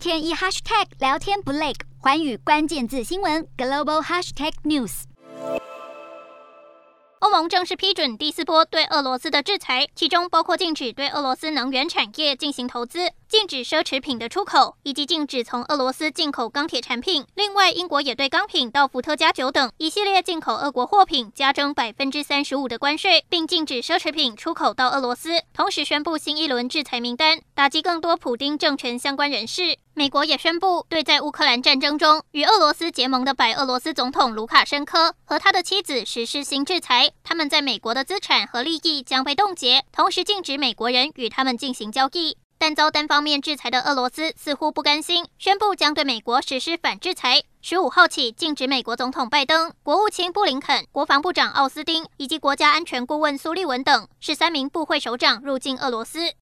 天一 hashtag 聊天不累，环宇关键字新闻 global hashtag news。欧盟正式批准第四波对俄罗斯的制裁，其中包括禁止对俄罗斯能源产业进行投资。禁止奢侈品的出口，以及禁止从俄罗斯进口钢铁产品。另外，英国也对钢品到伏特加酒等一系列进口俄国货品加征百分之三十五的关税，并禁止奢侈品出口到俄罗斯。同时宣布新一轮制裁名单，打击更多普丁政权相关人士。美国也宣布对在乌克兰战争中与俄罗斯结盟的白俄罗斯总统卢卡申科和他的妻子实施新制裁，他们在美国的资产和利益将被冻结，同时禁止美国人与他们进行交易。但遭单方面制裁的俄罗斯似乎不甘心，宣布将对美国实施反制裁。十五号起，禁止美国总统拜登、国务卿布林肯、国防部长奥斯汀以及国家安全顾问苏利文等十三名部会首长入境俄罗斯。